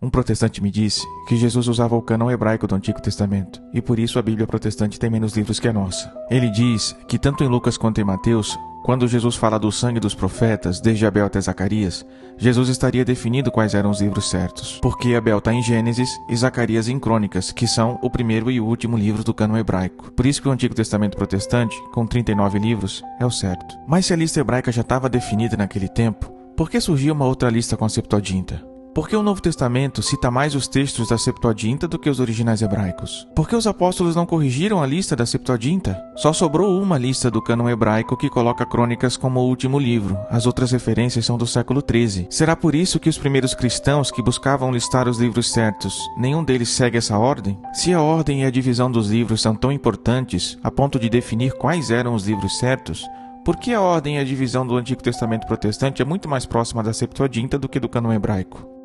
Um protestante me disse que Jesus usava o cânon hebraico do Antigo Testamento e por isso a Bíblia protestante tem menos livros que a nossa. Ele diz que tanto em Lucas quanto em Mateus, quando Jesus fala do sangue dos profetas, desde Abel até Zacarias, Jesus estaria definindo quais eram os livros certos, porque Abel está em Gênesis e Zacarias em Crônicas, que são o primeiro e o último livro do cânon hebraico. Por isso que o Antigo Testamento protestante, com 39 livros, é o certo. Mas se a lista hebraica já estava definida naquele tempo, por que surgiu uma outra lista Septuaginta? Por que o Novo Testamento cita mais os textos da Septuaginta do que os originais hebraicos? Por que os apóstolos não corrigiram a lista da Septuaginta? Só sobrou uma lista do cânon hebraico que coloca Crônicas como o último livro. As outras referências são do século XIII. Será por isso que os primeiros cristãos que buscavam listar os livros certos, nenhum deles segue essa ordem? Se a ordem e a divisão dos livros são tão importantes a ponto de definir quais eram os livros certos, por que a ordem e a divisão do Antigo Testamento protestante é muito mais próxima da Septuaginta do que do cânon hebraico?